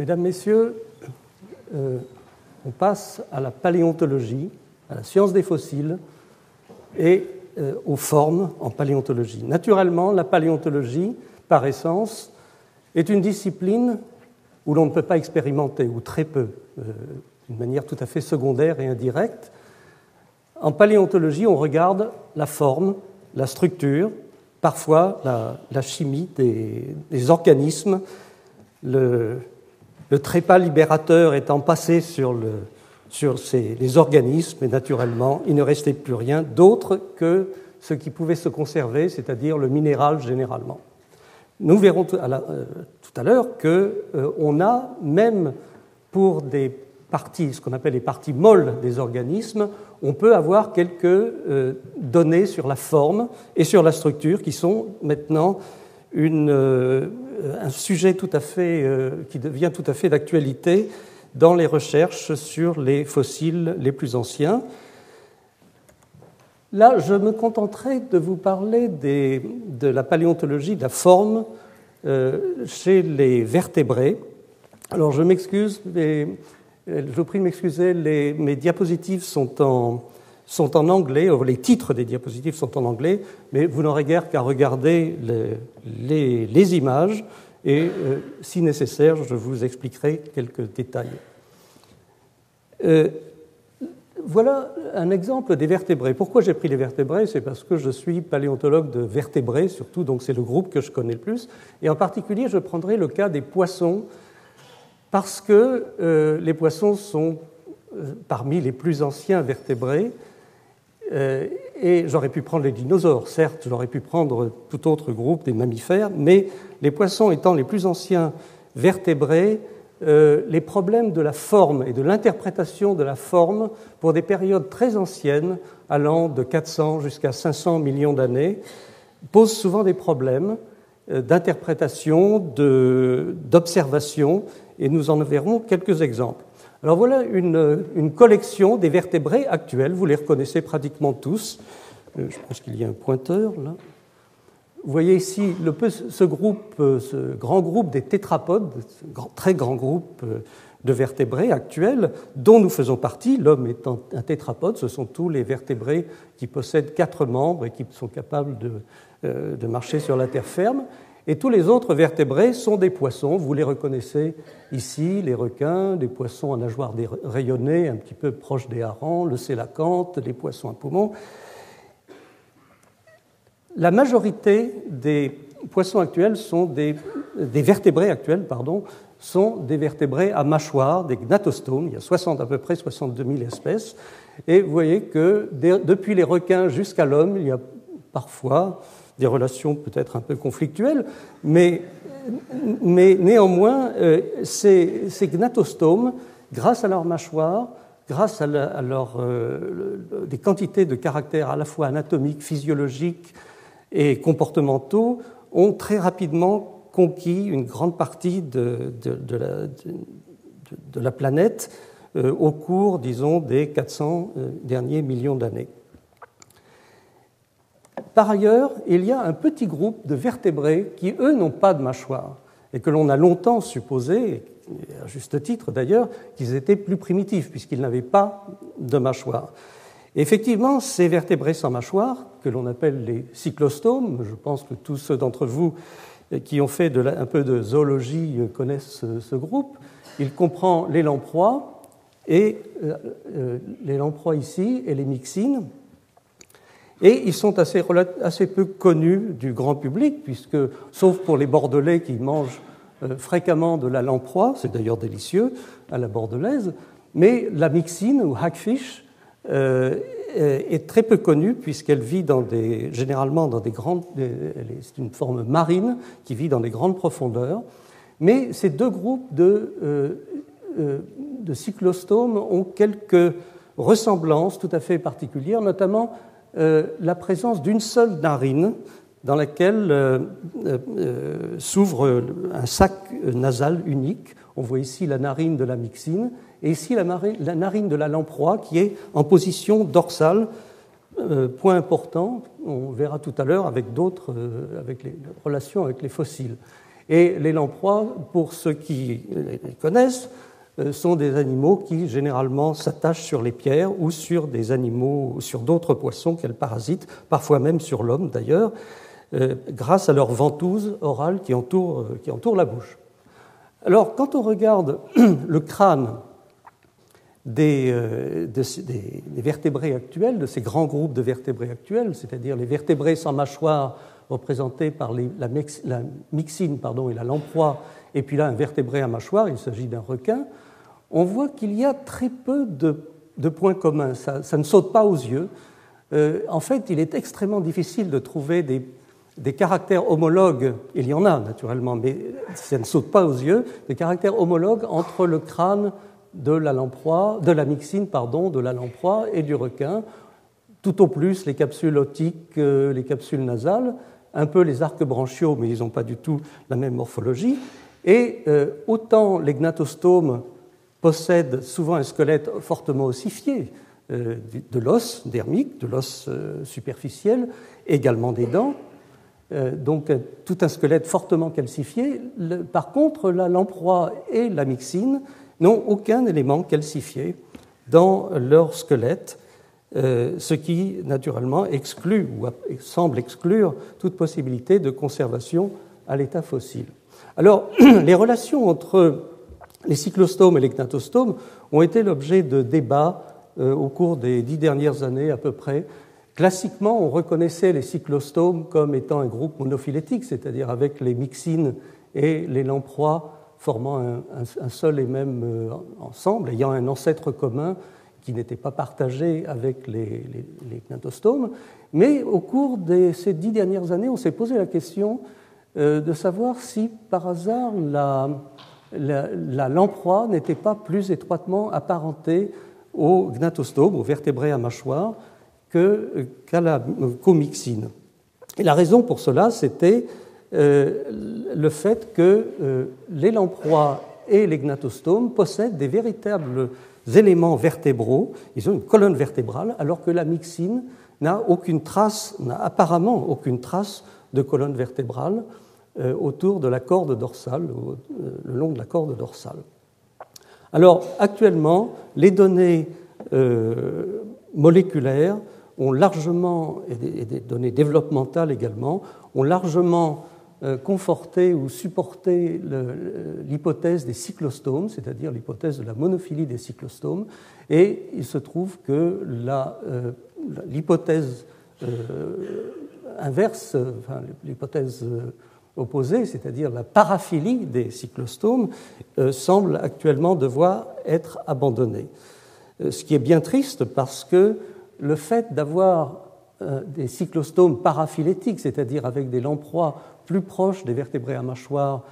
Mesdames, Messieurs, euh, on passe à la paléontologie, à la science des fossiles et euh, aux formes en paléontologie. Naturellement, la paléontologie, par essence, est une discipline où l'on ne peut pas expérimenter, ou très peu, euh, d'une manière tout à fait secondaire et indirecte. En paléontologie, on regarde la forme, la structure, parfois la, chimie des, organismes, le, trépas libérateur étant passé sur, les organismes, et naturellement, il ne restait plus rien d'autre que ce qui pouvait se conserver, c'est-à-dire le minéral généralement. Nous verrons tout à l'heure qu'on a, même pour des parties, ce qu'on appelle les parties molles des organismes, on peut avoir quelques euh, données sur la forme et sur la structure qui sont maintenant euh, un sujet tout à fait, euh, qui devient tout à fait d'actualité dans les recherches sur les fossiles les plus anciens. Là, je me contenterai de vous parler de la paléontologie de la forme chez les vertébrés. Alors, je m'excuse, mais euh, je vous prie de m'excuser, mes diapositives sont en, sont en anglais, les titres des diapositives sont en anglais, mais vous n'aurez guère qu'à regarder les, images et, euh, si nécessaire, je vous expliquerai quelques détails. Euh, voilà un exemple des vertébrés. Pourquoi j'ai pris les vertébrés? C'est parce que je suis paléontologue de vertébrés, surtout, donc c'est le groupe que je connais le plus. Et en particulier, je prendrai le cas des poissons parce que euh, les poissons sont parmi les plus anciens vertébrés, et j'aurais pu prendre les dinosaures, certes, j'aurais pu prendre tout autre groupe des mammifères, mais les poissons étant les plus anciens vertébrés, les problèmes de la forme et de l'interprétation de la forme pour des périodes très anciennes, allant de 400 jusqu'à 500 millions d'années, posent souvent des problèmes d'interprétation, d'observation, et nous en verrons quelques exemples. Alors voilà une, collection des vertébrés actuels, vous les reconnaissez pratiquement tous. Euh, je pense qu'il y a un pointeur là. Vous voyez ici euh, ce grand groupe des tétrapodes, ce très grand groupe euh, de vertébrés actuels dont nous faisons partie. L'homme étant un tétrapode, ce sont tous les vertébrés qui possèdent quatre membres et qui sont capables de marcher sur la terre ferme. Et tous les autres vertébrés sont des poissons. Vous les reconnaissez ici, les requins, des poissons à nageoires rayonnées, un petit peu proches des harengs, le sélacanthe, les poissons à poumons. La majorité des poissons actuels sont des, des vertébrés actuels, pardon, sont des vertébrés à mâchoire, des gnatostomes. Il y a 60, à peu près 62 000 espèces. Et vous voyez que depuis les requins jusqu'à l'homme, il y a parfois des relations peut-être un peu conflictuelles, mais, néanmoins, euh, ces, gnatostomes, grâce à leur mâchoire, grâce à, euh, des quantités de caractères à la fois anatomiques, physiologiques et comportementaux, ont très rapidement conquis une grande partie de, de, la, de la, planète euh, au cours, disons, des 400 derniers millions d'années. Par ailleurs, il y a un petit groupe de vertébrés qui, eux, n'ont pas de mâchoire et que l'on a longtemps supposé, à juste titre d'ailleurs, qu'ils étaient plus primitifs puisqu'ils n'avaient pas de mâchoire. effectivement, ces vertébrés sans mâchoire, que l'on appelle les cyclostomes, je pense que tous ceux d'entre vous qui ont fait un peu de zoologie connaissent ce, groupe, il comprend les lamproies et euh, euh, les ici et les myxines, et ils sont assez, peu connus du grand public, puisque, sauf pour les Bordelais qui mangent euh, fréquemment de la lamproie, c'est d'ailleurs délicieux à la bordelaise, mais la mixine ou hackfish euh, est très peu connue puisqu'elle vit généralement dans des grandes, c'est une forme marine qui vit dans des grandes profondeurs. Mais ces deux groupes euh, de cyclostomes ont quelques ressemblances tout à fait particulières, notamment euh, la présence d'une seule narine dans laquelle euh, euh, s'ouvre un sac nasal unique. On voit ici la narine de la myxine et ici la, narine de la lamproie qui est en position dorsale. point important, on verra tout à l'heure avec d'autres, avec les relations avec les fossiles. Et les lamproies, pour ceux qui les connaissent, sont des animaux qui généralement s'attachent sur les pierres ou sur des animaux, ou sur d'autres poissons qu'elles parasitent, parfois même sur l'homme d'ailleurs, euh, grâce à leur ventouse orale qui entoure, euh, qui entoure la bouche. Alors, quand on regarde le crâne des, des, vertébrés actuels, de ces grands groupes de vertébrés actuels, c'est-à-dire les vertébrés sans mâchoire représentés par la, la, myxine pardon, et la lamproie, et puis là un vertébré à mâchoire, il s'agit d'un requin, on voit qu'il y a très peu de, points communs. Ça, ne saute pas aux yeux. Euh, en fait, il est extrêmement difficile de trouver des, caractères homologues, il y en a naturellement, mais ça ne saute pas aux yeux, des caractères homologues entre le crâne de la lamproie, de la myxine, pardon, de la lamproie et du requin, tout au plus les capsules otiques, euh, les capsules nasales, un peu les arcs branchiaux, mais ils n'ont pas du tout la même morphologie. Et euh, autant les gnatostomes possède souvent un squelette fortement ossifié, euh, de l'os dermique, de l'os euh, superficiel, également des dents, donc tout un squelette fortement calcifié. par contre, la lamproie et la myxine n'ont aucun élément calcifié dans leur squelette, ce qui naturellement exclut ou semble exclure toute possibilité de conservation à l'état fossile. Alors, les relations entre les cyclostomes et les gnatostomes ont été l'objet de débats euh, au cours des dix dernières années à peu près. Classiquement, on reconnaissait les cyclostomes comme étant un groupe monophylétique, c'est-à-dire avec les myxines et les lamproies formant un, seul et même euh, ensemble, ayant un ancêtre commun qui n'était pas partagé avec les, les. Mais au cours de ces dix dernières années, on s'est posé la question de savoir si par hasard la, la, lamproie n'était pas plus étroitement apparentée au gnatostome, aux vertébrés à mâchoire, qu'à la comixine. Et la raison pour cela, c'était euh, le fait que euh, les lamproies et les gnatostomes possèdent des véritables éléments vertébraux, ils ont une colonne vertébrale, alors que la myxine n'a aucune trace, n'a apparemment aucune trace de colonne vertébrale. Euh, autour de la corde dorsale, euh, le long de la corde dorsale. Alors, actuellement, les données euh, moléculaires ont largement, et des, données développementales également, ont largement conforté ou supporté l'hypothèse des cyclostomes, c'est-à-dire l'hypothèse de la monophylie des cyclostomes, et il se trouve que l'hypothèse inverse, l'hypothèse opposée, c'est-à-dire la paraphilie des cyclostomes, euh, semble actuellement devoir être abandonnée. Euh, ce qui est bien triste parce que le fait d'avoir euh, des cyclostomes paraphylétiques, c'est-à-dire avec des lamproies plus proches des vertébrés à mâchoire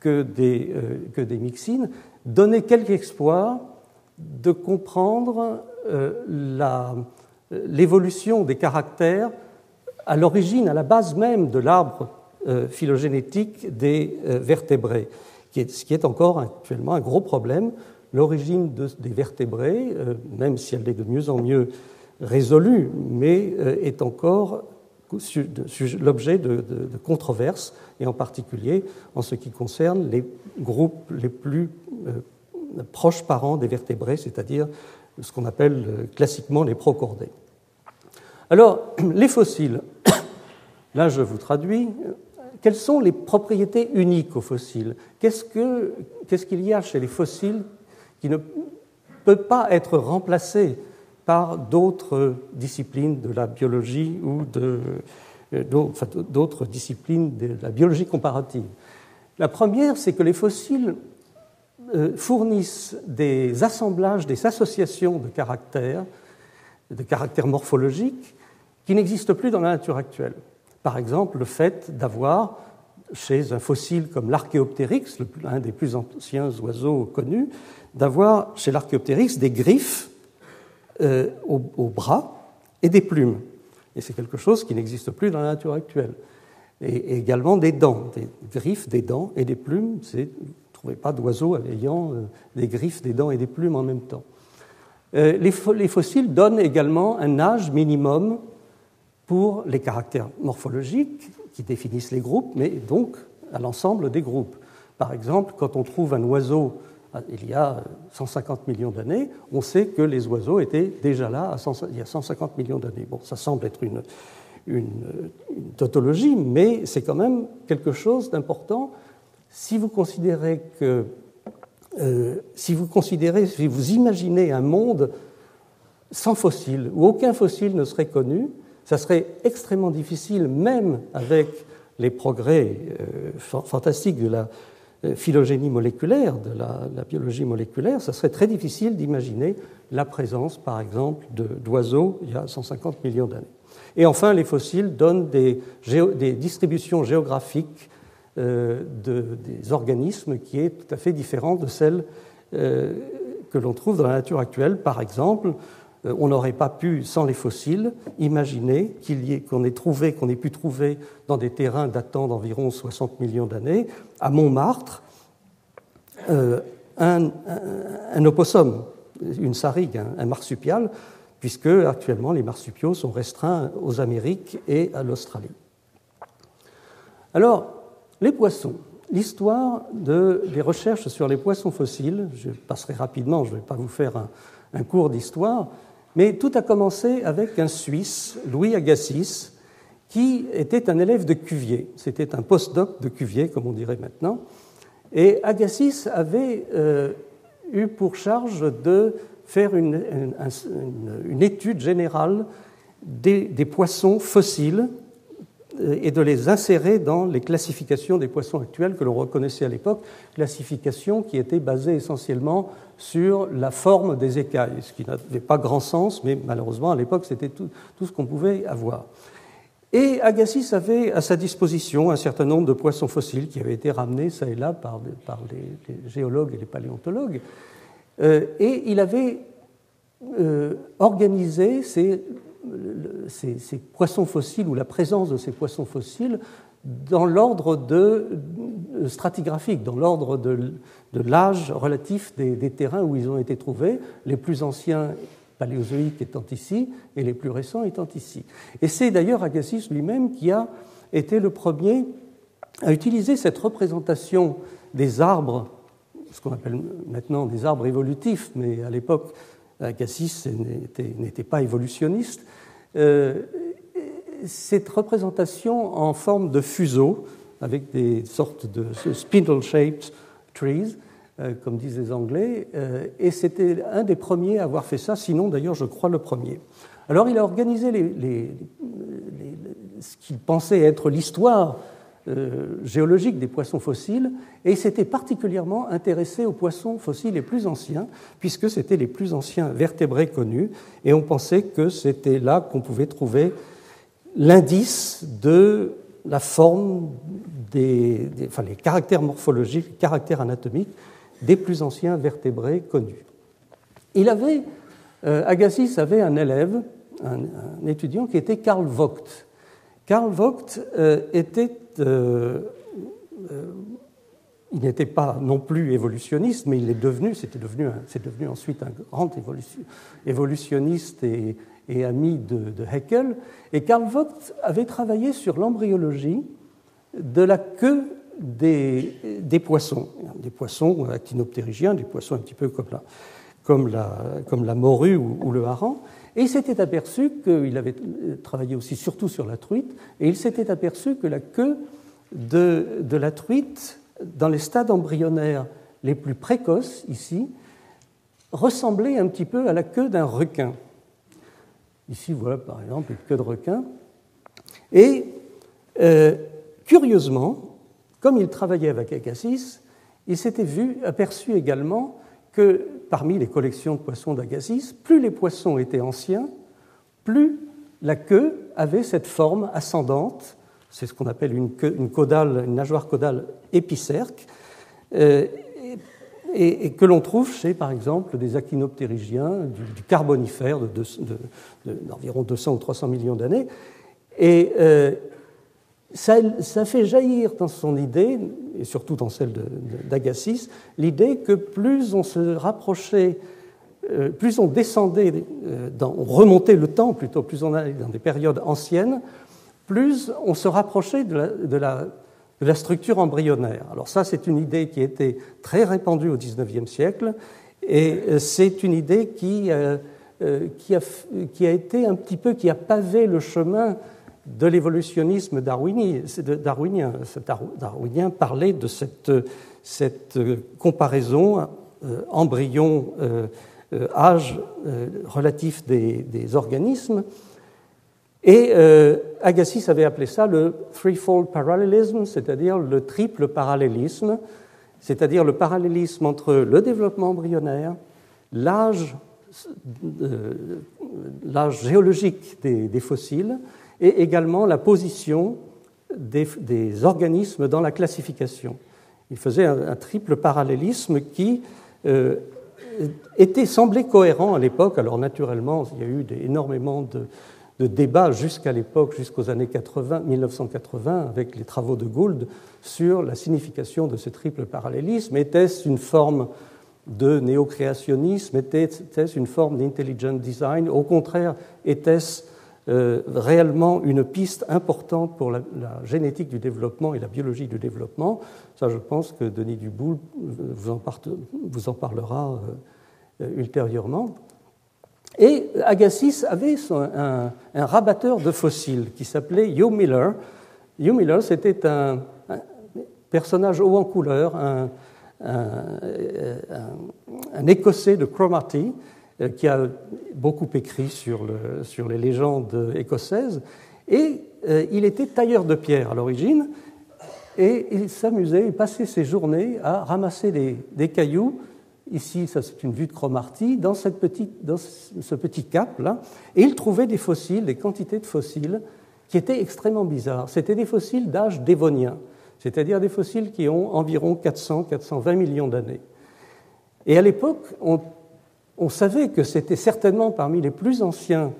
que des, que des myxines, donnait quelque espoir de comprendre l'évolution des caractères à l'origine, à la base même de l'arbre euh, phylogénétique des euh, vertébrés, ce qui est encore actuellement un gros problème. L'origine des vertébrés, euh, même si elle est de mieux en mieux résolue, mais est encore l'objet de, controverses, et en particulier en ce qui concerne les groupes les plus proches parents des vertébrés, c'est-à-dire ce qu'on appelle classiquement les procordés. Alors, les fossiles, là je vous traduis, quelles sont les propriétés uniques aux fossiles Qu'est-ce qu'il y a chez les fossiles qui ne peut pas être remplacé par d'autres disciplines de la biologie ou d'autres disciplines de la biologie comparative? La première, c'est que les fossiles euh, fournissent des assemblages, des associations de caractères, de caractères morphologiques, qui n'existent plus dans la nature actuelle. Par exemple, le fait d'avoir, chez un fossile comme l'Archéoptérix, l'un des plus anciens oiseaux connus, d'avoir chez l'Archéoptérix des griffes euh, aux, bras et des plumes. Et c'est quelque chose qui n'existe plus dans la nature actuelle. Et, également des dents, des griffes, des dents et des plumes. Vous ne trouvez pas d'oiseau ayant euh, des griffes, des dents et des plumes en même temps. Euh, les, fossiles donnent également un âge minimum pour les caractères morphologiques qui définissent les groupes, mais donc à l'ensemble des groupes. Par exemple, quand on trouve un oiseau ah, il y a 150 millions d'années, on sait que les oiseaux étaient déjà là il y a 150 millions d'années. Bon, ça semble être une, une, tautologie, mais c'est quand même quelque chose d'important si vous considérez que euh, si vous considérez, si vous imaginez un monde sans fossiles, où aucun fossile ne serait connu, ça serait extrêmement difficile, même avec les progrès euh, fantastiques de la euh, phylogénie moléculaire, de la, biologie moléculaire, ça serait très difficile d'imaginer la présence, par exemple, d'oiseaux il y a 150 millions d'années. Et enfin, les fossiles donnent des, distributions géographiques euh, des organismes qui est tout à fait différente de celles euh, que l'on trouve dans la nature actuelle. Par exemple, on n'aurait pas pu, sans les fossiles, imaginer qu'on ait trouvé, qu'on ait pu trouver dans des terrains datant d'environ 60 millions d'années, à Montmartre, euh, un, opossum, une sarigue, un, marsupial, puisque actuellement les marsupiaux sont restreints aux Amériques et à l'Australie. Alors, les poissons. L'histoire des recherches sur les poissons fossiles, je passerai rapidement, je ne vais pas vous faire un cours d'histoire, mais tout a commencé avec un Suisse, Louis Agassiz, qui était un élève de Cuvier. C'était un postdoc de Cuvier, comme on dirait maintenant. Et Agassiz avait euh, eu pour charge de faire une, étude générale des, poissons fossiles et de les insérer dans les classifications des poissons actuels que l'on reconnaissait à l'époque, classifications qui étaient basées essentiellement sur la forme des écailles, ce qui n'avait pas grand sens, mais malheureusement à l'époque c'était tout, ce qu'on pouvait avoir. Et Agassiz avait à sa disposition un certain nombre de poissons fossiles qui avaient été ramenés ça et là par, les, géologues et les paléontologues. Euh, et il avait euh, organisé ces, ces, poissons fossiles ou la présence de ces poissons fossiles dans l'ordre de, stratigraphique, dans l'ordre de, l'âge relatif des, terrains où ils ont été trouvés, les plus anciens paléozoïques étant ici et les plus récents étant ici. Et c'est d'ailleurs Agassiz lui-même qui a été le premier à utiliser cette représentation des arbres, ce qu'on appelle maintenant des arbres évolutifs, mais à l'époque Agassiz n'était pas évolutionniste, euh, cette représentation en forme de fuseau, avec des sortes de spindle-shaped trees, euh, comme disent les Anglais, euh, et c'était un des premiers à avoir fait ça, sinon d'ailleurs je crois le premier. Alors il a organisé ce qu'il pensait être l'histoire euh, géologique des poissons fossiles, et s'était particulièrement intéressé aux poissons fossiles les plus anciens, puisque c'était les plus anciens vertébrés connus, et on pensait que c'était là qu'on pouvait trouver l'indice de la forme, des, les caractères morphologiques, les caractères anatomiques des plus anciens vertébrés connus. Il avait, euh, Agassiz avait un élève, un, étudiant qui était Karl Vogt. Karl Vogt euh, était, euh, il n'était pas non plus évolutionniste, mais il est devenu, c'était devenu, c'est devenu ensuite un grand évolutionniste et, ami de, Haeckel. Et Karl Vogt avait travaillé sur l'embryologie de la queue des, poissons, des poissons actinoptérygiens, des poissons un petit peu comme la, comme la, comme la morue ou, le hareng. Et il s'était aperçu qu'il avait travaillé aussi surtout sur la truite, et il s'était aperçu que la queue de, de la truite, dans les stades embryonnaires les plus précoces, ici, ressemblait un petit peu à la queue d'un requin. Ici, voilà par exemple une queue de requin. Et euh, curieusement, comme il travaillait avec Agassiz, il s'était vu, aperçu également que parmi les collections de poissons d'Agassiz, plus les poissons étaient anciens, plus la queue avait cette forme ascendante, c'est ce qu'on appelle une, nageoire caudale épicerque, euh, et, que l'on trouve chez, par exemple, des actinoptérygiens du, carbonifère d'environ de, 200 ou 300 millions d'années. Et euh, ça, fait jaillir dans son idée, et surtout dans celle d'Agassiz, l'idée que plus on se rapprochait, euh, plus on descendait, euh, on remontait le temps plutôt, plus on allait dans des périodes anciennes, plus on se rapprochait de la, structure embryonnaire. Alors ça, c'est une idée qui été très répandue au XIXe siècle, et c'est une idée qui, a, été un petit peu, qui a pavé le chemin de l'évolutionnisme darwinien. Darwinien parlait de cette, comparaison embryon-âge relatif des, organismes et euh, Agassiz avait appelé ça le threefold parallelism, c'est-à-dire le triple parallélisme, c'est-à-dire le parallélisme entre le développement embryonnaire, l'âge euh, géologique des, fossiles et également la position des, organismes dans la classification. Il faisait un, triple parallélisme qui euh, était, semblait cohérent à l'époque. Alors naturellement, il y a eu énormément de, de débat jusqu'à l'époque, jusqu'aux années 80, 1980, avec les travaux de Gould, sur la signification de ce triple parallélisme. Était-ce une forme de néocréationnisme? Était-ce une forme d'intelligent design? Au contraire, était-ce euh, réellement une piste importante pour la, génétique du développement et la biologie du développement Ça, je pense que Denis Duboul vous en, vous en parlera euh, ultérieurement. Et Agassiz avait un, rabatteur de fossiles qui s'appelait Hugh Miller. Hugh Miller, c'était un, personnage haut en couleur, un, Écossais de Cromarty, euh, qui a beaucoup écrit sur les légendes écossaises. Et euh, il était tailleur de pierre à l'origine, et il s'amusait, il passait ses journées à ramasser des cailloux Ici, ça c'est une vue de Cromarty, dans, cette petite, dans ce petit cap-là, et il trouvait des fossiles, des quantités de fossiles qui étaient extrêmement bizarres. C'était des fossiles d'âge dévonien, c'est-à-dire des fossiles qui ont environ 400-420 millions d'années. Et à l'époque, on, on, savait que c'était certainement parmi les plus anciens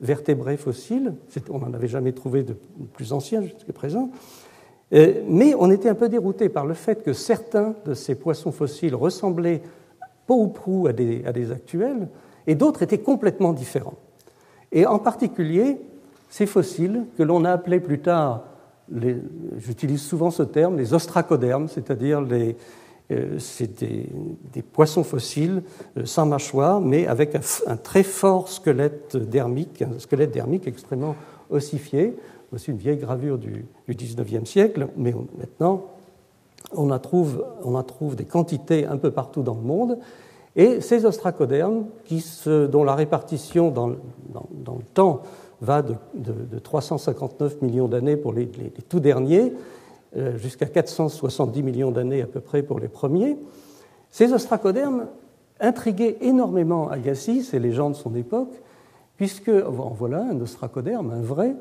vertébrés fossiles, on n'en avait jamais trouvé de plus anciens jusqu'à présent, euh, mais on était un peu dérouté par le fait que certains de ces poissons fossiles ressemblaient peu ou prou à des, actuels, et d'autres étaient complètement différents. Et en particulier, ces fossiles que l'on a appelés plus tard, j'utilise souvent ce terme, les ostracodermes, c'est-à-dire les, euh, des, poissons fossiles euh, sans mâchoire, mais avec un, très fort squelette dermique, un squelette dermique extrêmement ossifié aussi une vieille gravure du, XIXe siècle, mais maintenant on en, trouve, des quantités un peu partout dans le monde. Et ces ostracodermes, dont la répartition dans, le temps va de, 359 millions d'années pour les, tout derniers, jusqu'à 470 millions d'années à peu près pour les premiers, ces ostracodermes intriguaient énormément Agassiz et les gens de son époque, puisque, voilà un ostracoderme, un vrai,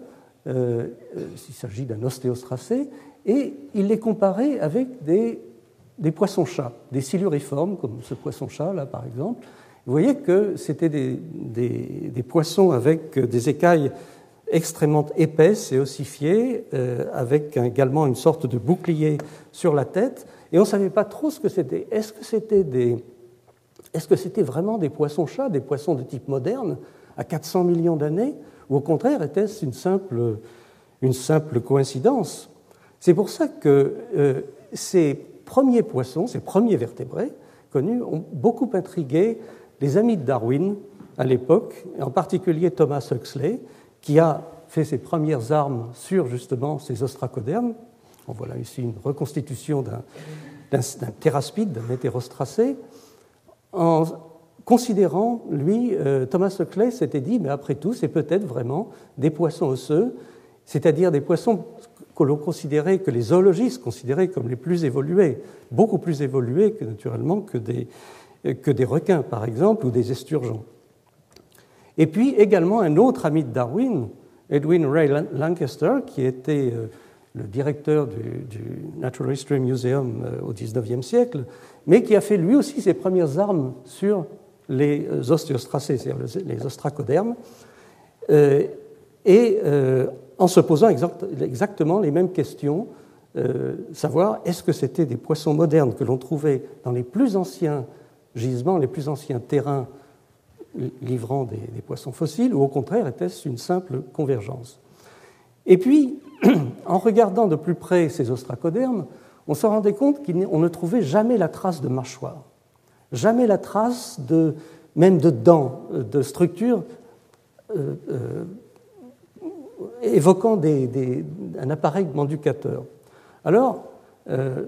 euh, il s'agit d'un ostéostracé, et il les comparait avec des, poissons-chats, des siluriformes, comme ce poisson-chat là par exemple. Vous voyez que c'était des, poissons avec des écailles extrêmement épaisses et ossifiées, euh, avec également une sorte de bouclier sur la tête, et on ne savait pas trop ce que c'était. Est-ce que c'était des... Est-ce que c'était vraiment des poissons-chats, des poissons de type moderne, à 400 millions d'années ou au contraire, était-ce une simple, une simple coïncidence? C'est pour ça que euh, ces premiers poissons, ces premiers vertébrés connus, ont beaucoup intrigué les amis de Darwin à l'époque, en particulier Thomas Huxley, qui a fait ses premières armes sur justement ces ostracodermes. On voilà ici une reconstitution d'un théraspide, d'un hétérostracé. En, considérant, lui, euh, Thomas Huxley s'était dit, mais après tout, c'est peut-être vraiment des poissons osseux, c'est-à-dire des poissons que l'on considérait, que les zoologistes considéraient comme les plus évolués, beaucoup plus évolués naturellement que des, que des requins, par exemple, ou des esturgeons. Et puis également un autre ami de Darwin, Edwin Ray Lancaster, qui était euh, le directeur du, Natural History Museum euh, au XIXe siècle, mais qui a fait lui aussi ses premières armes sur les ostiostracés, c'est-à-dire les ostracodermes, euh, et euh, en se posant exactement les mêmes questions, euh, savoir est-ce que c'était des poissons modernes que l'on trouvait dans les plus anciens gisements, les plus anciens terrains livrant des, poissons fossiles, ou au contraire était-ce une simple convergence Et puis, en regardant de plus près ces ostracodermes, on se rendait compte qu'on ne trouvait jamais la trace de mâchoire, jamais la trace de, même de dents, de structures euh, euh, évoquant un appareil manducateur. Alors, euh,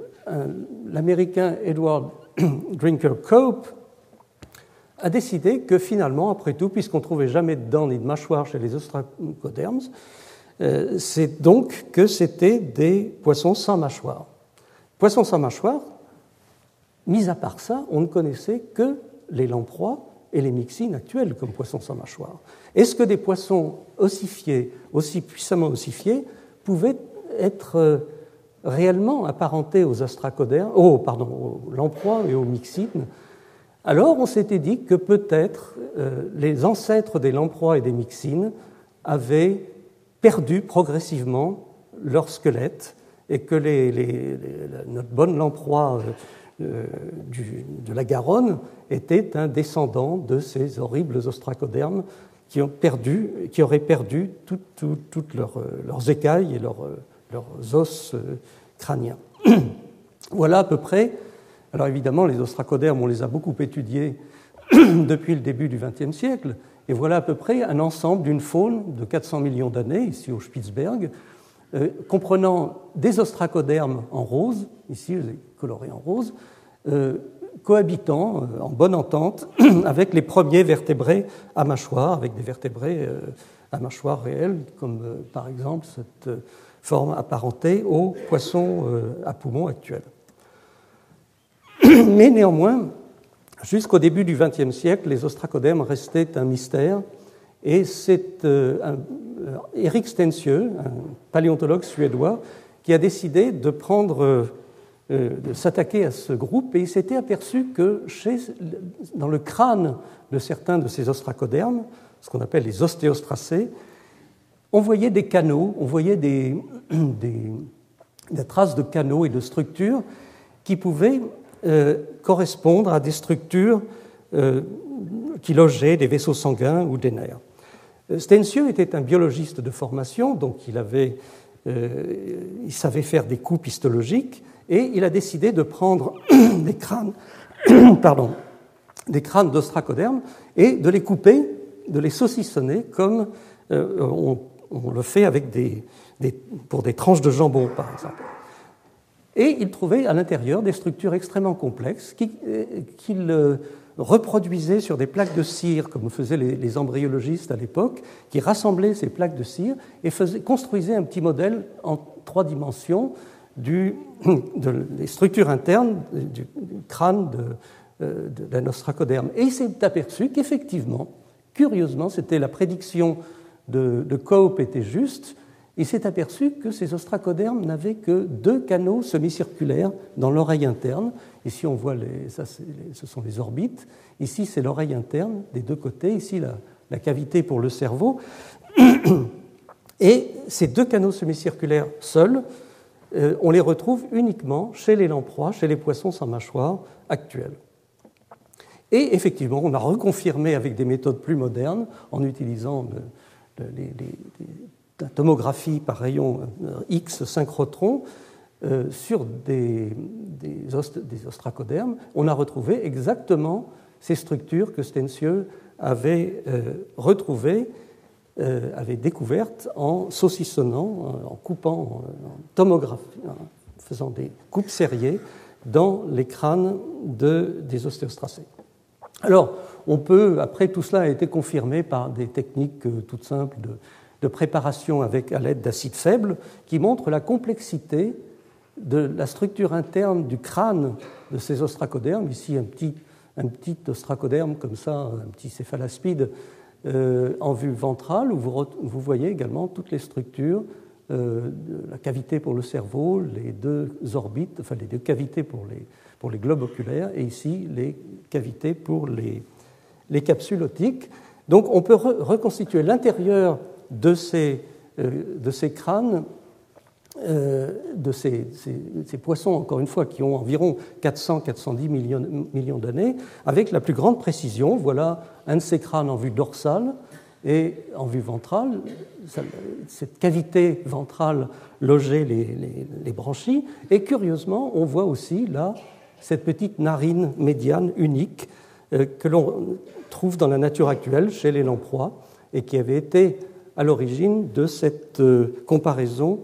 l'Américain Edward Drinker Cope a décidé que finalement, après tout, puisqu'on ne trouvait jamais de dents ni de mâchoire chez les ostracodermes, euh, c'est donc que c'était des poissons sans mâchoire. Poissons sans mâchoire, mis à part ça, on ne connaissait que les lamproies et les mixines actuelles comme poissons sans mâchoire. Est-ce que des poissons ossifiés, aussi puissamment ossifiés, pouvaient être euh, réellement apparentés aux astracodermes, oh, pardon, aux lamproies et aux mixines Alors on s'était dit que peut-être euh, les ancêtres des lamproies et des mixines avaient perdu progressivement leur squelette et que notre bonne lamproie euh, de la Garonne était un descendant de ces horribles ostracodermes qui, ont perdu, qui auraient perdu toutes leurs écailles et leurs, os euh, crâniens. voilà à peu près. Alors évidemment, les ostracodermes, on les a beaucoup étudiés depuis le début du XXe siècle, et voilà à peu près un ensemble d'une faune de 400 millions d'années, ici au Spitzberg, euh, comprenant des ostracodermes en rose, ici colorés en rose, euh, cohabitant euh, en bonne entente avec les premiers vertébrés à mâchoire, avec des vertébrés à mâchoire réelle, comme par exemple cette forme apparentée aux poissons à poumons actuels. Mais néanmoins, Jusqu'au début du XXe siècle, les ostracodermes restaient un mystère, et c'est euh, Eric Stensieux, un paléontologue suédois, qui a décidé de prendre, euh, de s'attaquer à ce groupe, et il s'était aperçu que dans le crâne de certains de ces ostracodermes, ce qu'on appelle les ostéostracés, on voyait des canaux, on voyait des traces de canaux et de structures qui pouvaient euh, correspondre à des structures euh, qui logeaient des vaisseaux sanguins ou des nerfs. Euh, Stensieux était un biologiste de formation, donc il, avait, il savait faire des coups histologiques, et il a décidé de prendre des crânes, pardon, des crânes d'ostracodermes et de les couper, de les saucissonner comme on, le fait pour des tranches de jambon, par exemple. Et il trouvait à l'intérieur des structures extrêmement complexes euh, qu'il euh, reproduisait sur des plaques de cire, comme faisaient les, embryologistes à l'époque, qui rassemblaient ces plaques de cire et construisaient un petit modèle en trois dimensions des structures internes du, crâne euh, d'un ostracoderme. Et il s'est aperçu qu'effectivement, curieusement, c'était la prédiction de, de Cope était juste, il s'est aperçu que ces ostracodermes n'avaient que deux canaux semi-circulaires dans l'oreille interne. Ici, on voit les, ça, ce sont les orbites. Ici, c'est l'oreille interne des deux côtés. Ici, la, cavité pour le cerveau. Et ces deux canaux semi-circulaires seuls, euh, on les retrouve uniquement chez les lamproies, chez les poissons sans mâchoire actuels. Et effectivement, on a reconfirmé avec des méthodes plus modernes, en utilisant les, tomographie par rayon euh, X synchrotron euh, sur des, des, ostracodermes, on a retrouvé exactement ces structures que Stensieux avait euh, retrouvées, avait découvertes en saucissonnant, en coupant, en tomographie, en faisant des coupes serrées dans les crânes de, des ostéostracés. Alors, on peut, après tout cela a été confirmé par des techniques toutes simples de de préparation avec, à l'aide d'acides faibles qui montrent la complexité de la structure interne du crâne de ces ostracodermes. Ici, un petit, un petit ostracoderme comme ça, un petit céphalaspide euh, en vue ventrale, où vous, vous, voyez également toutes les structures, euh, la cavité pour le cerveau, les deux orbites, enfin les deux cavités pour les, pour les globes oculaires, et ici les cavités pour les, les capsules optiques. Donc on peut reconstituer l'intérieur de ces, euh, de ces crânes, euh, de ces, poissons, encore une fois, qui ont environ 400-410 millions, d'années, avec la plus grande précision. Voilà un de ces crânes en vue dorsale, et en vue ventrale, cette cavité ventrale logeait les, branchies, et curieusement, on voit aussi là cette petite narine médiane unique euh, que l'on trouve dans la nature actuelle chez les lamproies et qui avait été à l'origine de cette euh, comparaison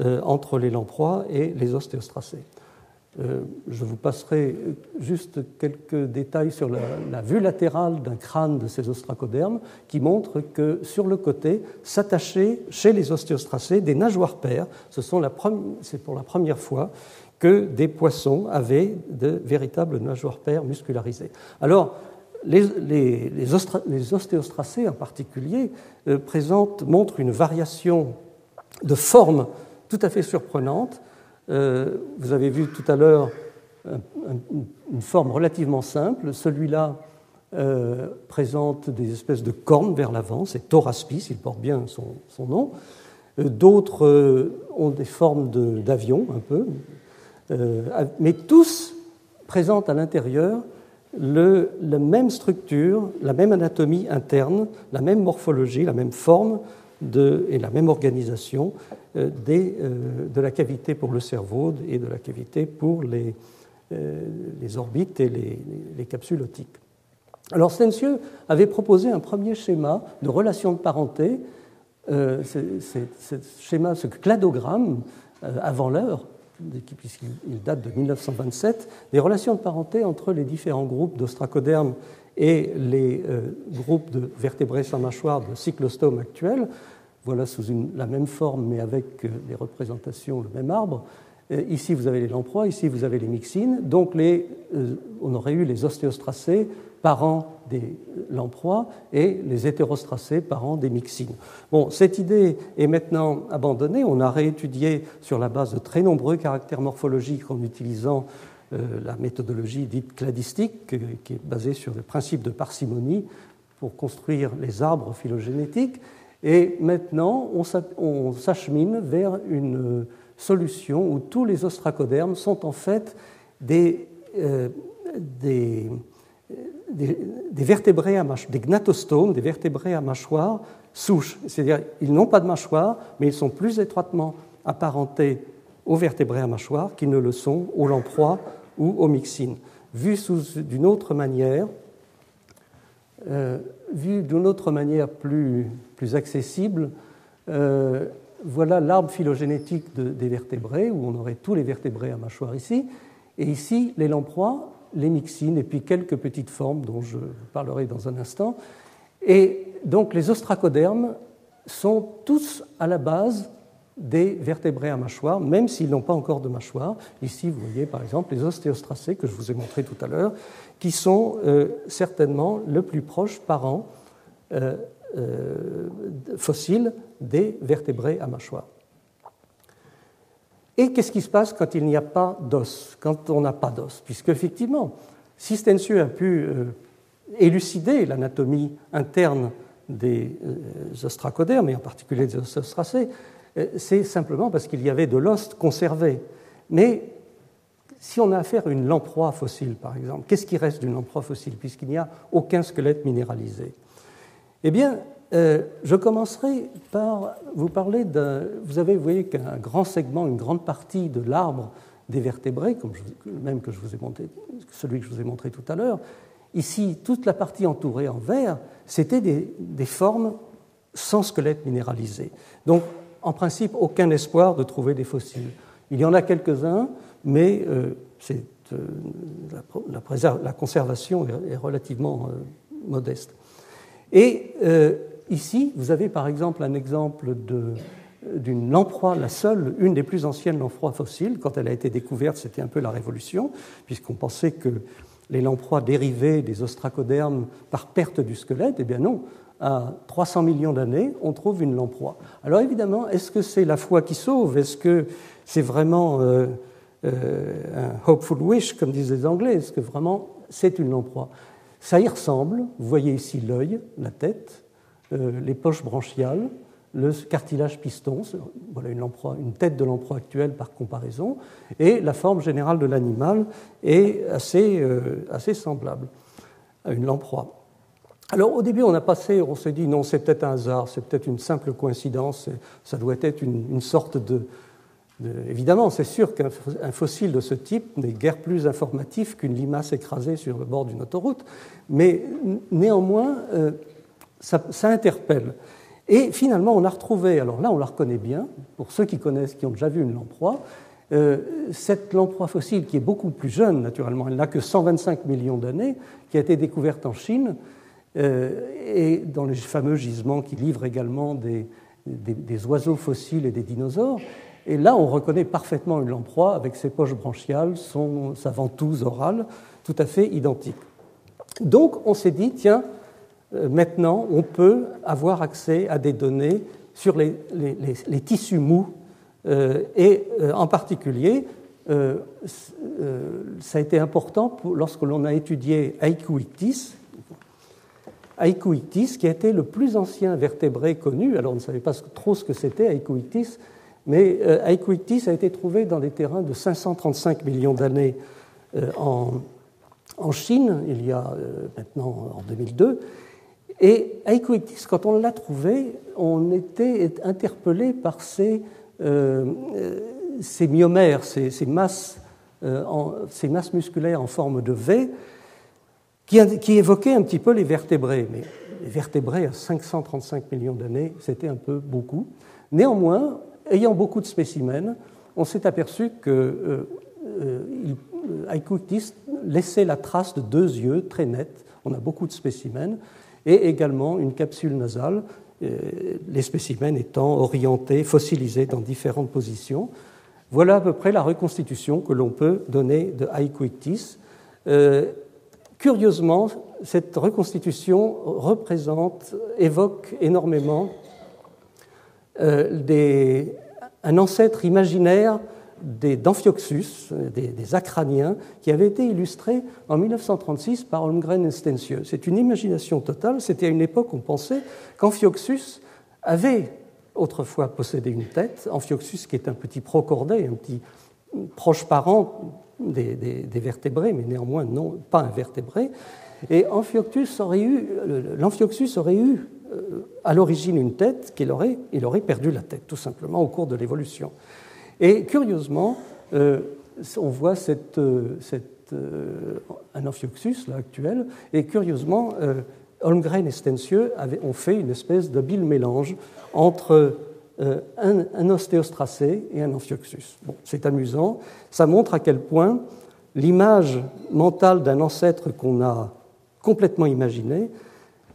euh, entre les lamproies et les ostéostracés. Euh, je vous passerai juste quelques détails sur la, vue latérale d'un crâne de ces ostracodermes qui montre que sur le côté s'attachaient chez les ostéostracés des nageoires paires. C'est pour la première fois que des poissons avaient de véritables nageoires paires muscularisées. Alors, les, les, ostéostracés en particulier euh, montrent une variation de forme tout à fait surprenante euh, vous avez vu tout à l'heure une forme relativement simple. Celui-là euh, présente des espèces de cornes vers l'avant, c'est Thoraspis, il porte bien son, nom. D'autres ont des formes d'avion, un peu, mais tous présentent à l'intérieur la même structure, la même anatomie interne, la même morphologie, la même forme et la même organisation euh, euh, de la cavité pour le cerveau et de la cavité pour les, euh, orbites et les, capsules optiques. Alors Stensieux avait proposé un premier schéma de relation de parenté, ce cladogramme avant l'heure, puisqu'il date de 1927, des relations de parenté entre les différents groupes d'ostracodermes et les groupes de vertébrés sans mâchoire de cyclostome actuels, voilà sous la même forme, mais avec les euh, représentations, le même arbre. Euh, ici, vous avez les lamproies, ici, vous avez les mixines. Donc, euh, on aurait eu les ostéostracés, parents des lamproies, et les hétérostracés, parents des mixines. Bon, cette idée est maintenant abandonnée. On a réétudié sur la base de très nombreux caractères morphologiques en utilisant la méthodologie dite cladistique, qui est basée sur le principe de parcimonie pour construire les arbres phylogénétiques. Et maintenant, on s'achemine vers une solution où tous les ostracodermes sont en fait des, euh, des, vertébrés à mâchoire, des gnatostomes, des vertébrés à mâchoire souches. C'est-à-dire qu'ils n'ont pas de mâchoire, mais ils sont plus étroitement apparentés aux vertébrés à mâchoire qu'ils ne le sont aux lamproies ou aux mixines. Vu d'une autre manière, euh, vu d'une autre manière plus, plus accessible, euh, voilà l'arbre phylogénétique des vertébrés, où on aurait tous les vertébrés à mâchoire ici, et ici les lamproies, les mixines, et puis quelques petites formes dont je parlerai dans un instant. Et donc les ostracodermes sont tous à la base des vertébrés à mâchoire, même s'ils n'ont pas encore de mâchoire. Ici, vous voyez par exemple les ostéostracés que je vous ai montrés tout à l'heure, qui sont euh, certainement le plus proche parent euh, fossile des vertébrés à mâchoire. Et qu'est-ce qui se passe quand il n'y a pas d'os, quand on n'a pas d'os? Puisque effectivement, si Stensieux a pu élucider l'anatomie interne des ostracodermes, et en particulier des ostéostracés, c'est simplement parce qu'il y avait de l'os conservé. Mais si on a affaire à une lamproie fossile, par exemple, qu'est-ce qui reste d'une lamproie fossile, puisqu'il n'y a aucun squelette minéralisé? Eh bien, euh, je commencerai par vous parler d'un. Vous avez, vous voyez qu'un grand segment, une grande partie de l'arbre des vertébrés, comme même que je vous ai montré, celui que je vous ai montré tout à l'heure, ici, toute la partie entourée en vert, c'était des, formes sans squelette minéralisé. Donc, en principe, aucun espoir de trouver des fossiles. Il y en a quelques-uns, mais euh, euh, la, conservation est, relativement modeste. Et ici, vous avez par exemple un exemple d'une lamproie, la seule, une des plus anciennes lamproies fossiles. Quand elle a été découverte, c'était un peu la révolution, puisqu'on pensait que les lamproies dérivaient des ostracodermes par perte du squelette. Eh bien non, à 300 millions d'années, on trouve une lamproie. Alors évidemment, est-ce que c'est la foi qui sauve? Est-ce que c'est vraiment euh, un hopeful wish, comme disent les Anglais? Est-ce que vraiment c'est une lamproie? Ça y ressemble. Vous voyez ici l'œil, la tête, euh, les poches branchiales, le cartilage piston, voilà une, une tête de lamproie actuelle par comparaison, et la forme générale de l'animal est assez, euh, assez semblable à une lamproie. Alors au début, on a passé, on s'est dit non, c'est peut-être un hasard, c'est peut-être une simple coïncidence, ça doit être une, sorte de, Évidemment, c'est sûr qu'un fossile de ce type n'est guère plus informatif qu'une limace écrasée sur le bord d'une autoroute, mais néanmoins, euh, ça, interpelle. Et finalement, on a retrouvé, alors là, on la reconnaît bien, pour ceux qui connaissent, qui ont déjà vu une lamproie, euh, cette lamproie fossile qui est beaucoup plus jeune, naturellement, elle n'a que 125 millions d'années, qui a été découverte en Chine, euh, et dans les fameux gisements qui livrent également des, oiseaux fossiles et des dinosaures. Et là, on reconnaît parfaitement une lamproie avec ses poches branchiales, son, sa ventouse orale, tout à fait identique. Donc, on s'est dit, tiens, euh, maintenant, on peut avoir accès à des données sur les, tissus mous, euh, et en particulier, ça a été important lorsque l'on a étudié Aequictis, Aequictis, qui a été le plus ancien vertébré connu. Alors on ne savait pas trop ce que c'était Aequictis, mais euh, Aequictis a été trouvé dans des terrains de 535 millions d'années euh, en, Chine, il y a euh, maintenant en 2002. Et Aequictis, quand on l'a trouvé, on était interpellé par ces, ces myomères, ces, masses, ces masses musculaires en forme de V, qui, évoquait un petit peu les vertébrés. Mais les vertébrés à 535 millions d'années, c'était un peu beaucoup. Néanmoins, ayant beaucoup de spécimens, on s'est aperçu que euh, euh, laissait la trace de deux yeux très nets. On a beaucoup de spécimens et également une capsule nasale, euh, les spécimens étant orientés, fossilisés dans différentes positions. Voilà à peu près la reconstitution que l'on peut donner de Aequictis. Euh, Curieusement, cette reconstitution représente, évoque énormément euh, un ancêtre imaginaire d'Amphioxus, des, des, acraniens, qui avait été illustré en 1936 par Holmgren et Stensieux. C'est une imagination totale. C'était à une époque où on pensait qu'Amphioxus avait autrefois possédé une tête. Amphioxus, qui est un petit procordé, un petit proche parent des, vertébrés, mais néanmoins non, pas un vertébré. Et Amphioxus aurait eu, l'Amphioxus aurait eu à l'origine une tête qu'il aurait, perdu la tête, tout simplement, au cours de l'évolution. Et curieusement, euh, on voit cette, euh, un Amphioxus là, actuel, et curieusement, Holmgren et Stensieux ont fait une espèce d'habile mélange entre euh, un, un, ostéostracé et un amphioxus. Bon, c'est amusant. Ça montre à quel point l'image mentale d'un ancêtre qu'on a complètement imaginé euh,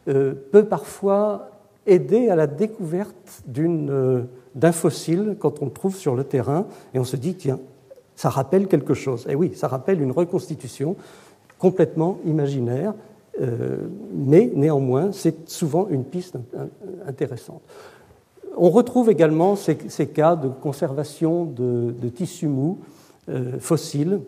peut parfois aider à la découverte euh, d'un fossile quand on le trouve sur le terrain et on se dit, tiens, ça rappelle quelque chose. Et oui, ça rappelle une reconstitution complètement imaginaire, mais néanmoins, c'est souvent une piste intéressante. On retrouve également ces, cas de conservation de, tissus mous euh, fossiles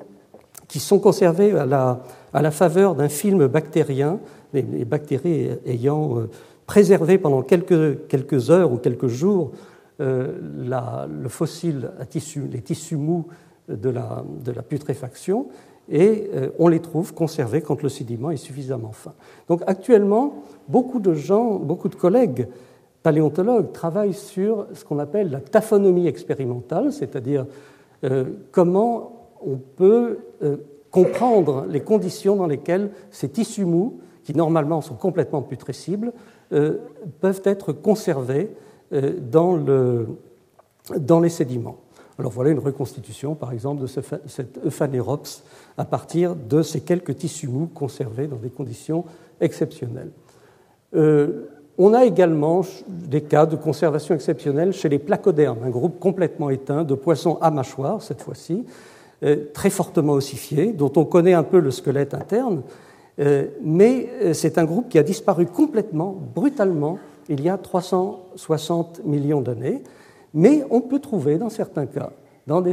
qui sont conservés à la, faveur d'un film bactérien, les, bactéries ayant euh, préservé pendant quelques, heures ou quelques jours euh, le fossile à tissu, les tissus mous de la, putréfaction, et on les trouve conservés quand le sédiment est suffisamment fin. Donc actuellement, beaucoup de gens, beaucoup de collègues paléontologues travaillent sur ce qu'on appelle la taphonomie expérimentale, c'est-à-dire euh, comment on peut euh, comprendre les conditions dans lesquelles ces tissus mous, qui normalement sont complètement putrescibles, euh, peuvent être conservés dans, le, dans, les sédiments. Alors voilà une reconstitution, par exemple, de cet Euphanerops à partir de ces quelques tissus mous conservés dans des conditions exceptionnelles. On a également des cas de conservation exceptionnelle chez les placodermes, un groupe complètement éteint de poissons à mâchoire, cette fois-ci, euh, très fortement ossifiés, dont on connaît un peu le squelette interne, euh, mais euh, c'est un groupe qui a disparu complètement, brutalement, il y a 360 millions d'années, mais on peut trouver dans certains cas, dans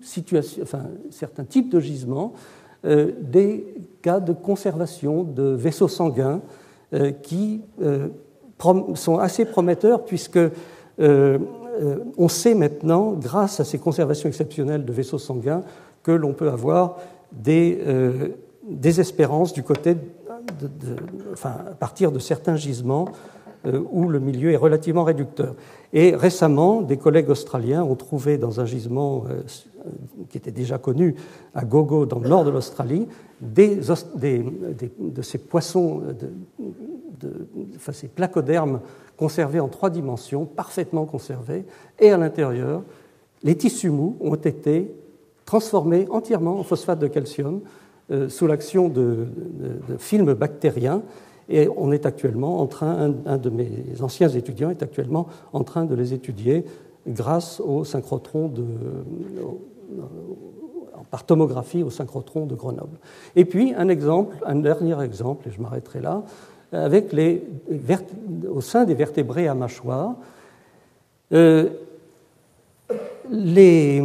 situations, enfin, certains types de gisements, des cas de conservation de vaisseaux sanguins euh, qui euh, sont assez prometteurs puisque euh, on sait maintenant, grâce à ces conservations exceptionnelles de vaisseaux sanguins, que l'on peut avoir des, des, espérances à partir de certains gisements où le milieu est relativement réducteur. Et récemment, des collègues australiens ont trouvé dans un gisement qui était déjà connu à Gogo, dans le nord de l'Australie, de ces poissons, enfin, ces placodermes conservés en trois dimensions, parfaitement conservés, et à l'intérieur, les tissus mous ont été transformés entièrement en phosphate de calcium euh, sous l'action de, films bactériens. Et on est actuellement en train, un, de mes anciens étudiants est actuellement en train de les étudier grâce au synchrotron de, par tomographie au synchrotron de Grenoble. Et puis un exemple, un dernier exemple, et je m'arrêterai là, avec les, au sein des vertébrés à mâchoire. Euh, les,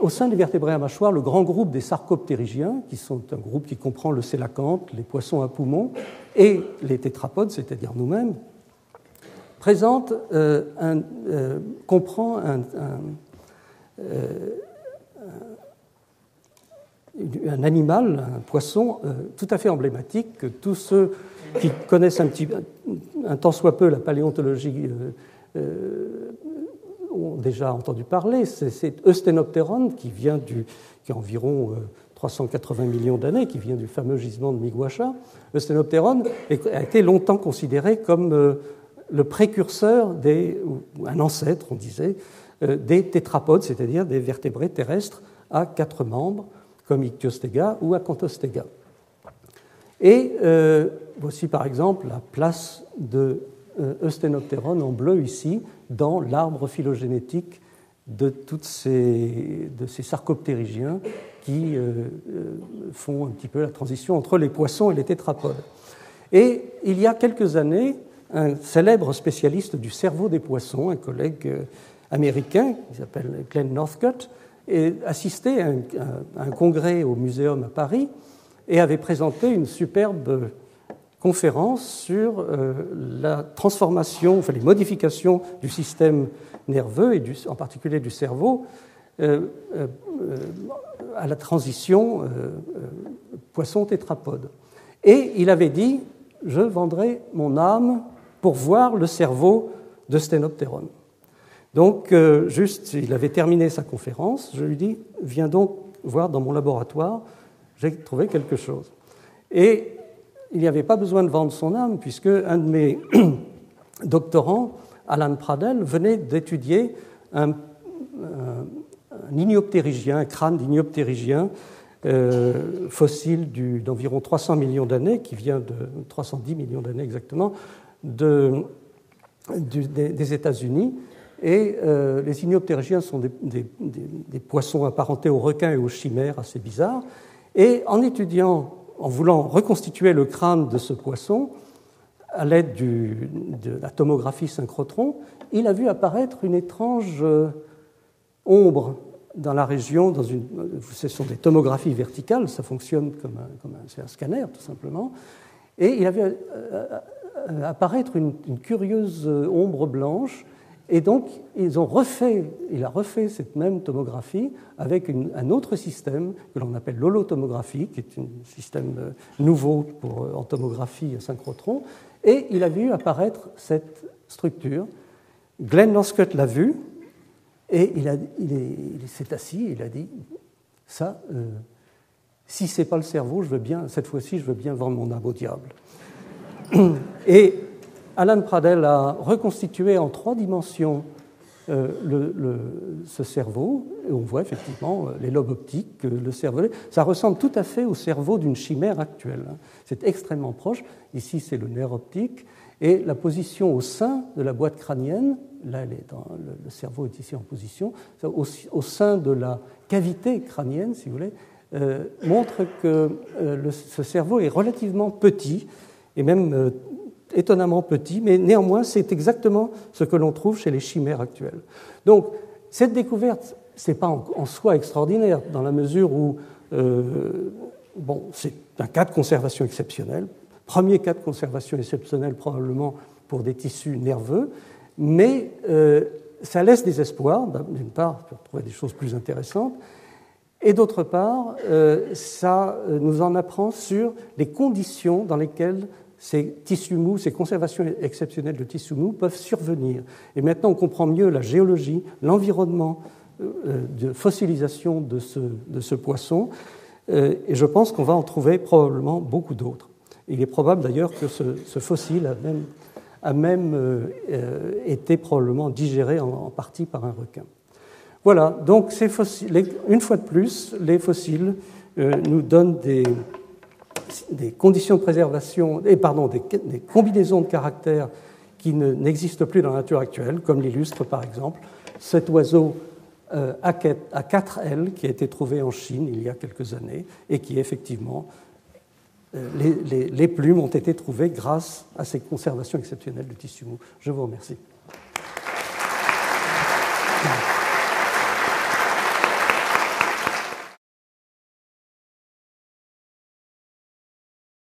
au sein des vertébrés à mâchoire, le grand groupe des sarcoptérygiens, qui sont un groupe qui comprend le sélacanthe, les poissons à poumons et les tétrapodes, c'est-à-dire nous-mêmes, euh, un, euh, comprend un, un animal, un poisson euh, tout à fait emblématique que tous ceux qui connaissent un, petit, un tant soit peu la paléontologie euh, euh, ont déjà entendu parler. C'est Eusthénoptéron qui vient du, qui a environ 380 millions d'années, qui vient du fameux gisement de Miguacha. Eusthénoptéron a été longtemps considéré comme le précurseur des, ou un ancêtre, on disait, des tétrapodes, c'est-à-dire des vertébrés terrestres à quatre membres comme Ichthyostega ou Acanthostega. Et euh, voici par exemple la place de euh, Eusthénoptéron en bleu ici dans l'arbre phylogénétique de, toutes ces, de ces sarcoptérygiens qui euh, font un petit peu la transition entre les poissons et les tétrapodes. Et il y a quelques années, un célèbre spécialiste du cerveau des poissons, un collègue américain qui s'appelle Glenn Northcutt, et assisté à un, congrès au Muséum à Paris et avait présenté une superbe conférence sur euh, la transformation, enfin les modifications du système nerveux et en particulier du cerveau euh, euh, à la transition poisson-tétrapode. Et il avait dit Je vendrai mon âme pour voir le cerveau de Sténoptéron. Donc, juste, il avait terminé sa conférence, je lui dis Viens donc voir dans mon laboratoire, j'ai trouvé quelque chose. Et il n'y avait pas besoin de vendre son âme, puisque un de mes doctorants, Alan Pradel, venait d'étudier un, un, ignoptérygien, un crâne d'ignoptérygien euh, fossile d'environ 300 millions d'années, qui vient de 310 millions d'années exactement, de, des États-Unis et euh, les ignoptérygiens sont des, poissons apparentés aux requins et aux chimères, assez bizarres. Et en étudiant, en voulant reconstituer le crâne de ce poisson, à l'aide de la tomographie synchrotron, il a vu apparaître une étrange euh, ombre dans la région. Une, ce sont des tomographies verticales, ça fonctionne comme un, scanner tout simplement. Et il a vu euh, apparaître une curieuse ombre blanche et donc, ils ont refait, il a refait cette même tomographie avec un autre système que l'on appelle l'holotomographie, qui est un système euh, nouveau pour, euh, en tomographie synchrotron, et il a vu apparaître cette structure. Glenn Northcutt l'a vu, et il, s'est assis et il a dit Ça, euh, si ce n'est pas le cerveau, je veux bien, cette fois-ci, je veux bien vendre mon au diable. Et Alan Pradel a reconstitué en trois dimensions euh, ce cerveau, on voit effectivement euh, les lobes optiques, euh, le cerveau. Ça ressemble tout à fait au cerveau d'une chimère actuelle. Hein. C'est extrêmement proche. Ici, c'est le nerf optique. Et la position au sein de la boîte crânienne, là, le, cerveau est ici en position, au, sein de la cavité crânienne, si vous voulez, montre que ce cerveau est relativement petit et même étonnamment petit, mais néanmoins, c'est exactement ce que l'on trouve chez les chimères actuelles. Donc, cette découverte, ce n'est pas en, soi extraordinaire, dans la mesure où, euh, bon, c'est un cas de conservation exceptionnel, premier cas de conservation exceptionnel probablement pour des tissus nerveux, mais euh, ça laisse des espoirs, d'une part, pour trouver des choses plus intéressantes, Et d'autre part, euh, ça nous en apprend sur les conditions dans lesquelles ces tissus mous, ces conservations exceptionnelles de tissus mous peuvent survenir. Et maintenant, on comprend mieux la géologie, l'environnement de fossilisation de ce, de ce poisson. Et je pense qu'on va en trouver probablement beaucoup d'autres. Il est probable d'ailleurs que ce, fossile a même a même euh, euh, été probablement digéré en, partie par un requin. Voilà, donc une fois de plus, les fossiles euh, nous donnent des, des, conditions de préservation, et pardon, des, combinaisons de caractères qui n'existent plus dans la nature actuelle, comme l'illustre par exemple cet oiseau à 4 ailes qui a été trouvé en Chine il y a quelques années et qui effectivement les, plumes ont été trouvées grâce à ces conservations exceptionnelles de tissu mou. Je vous remercie.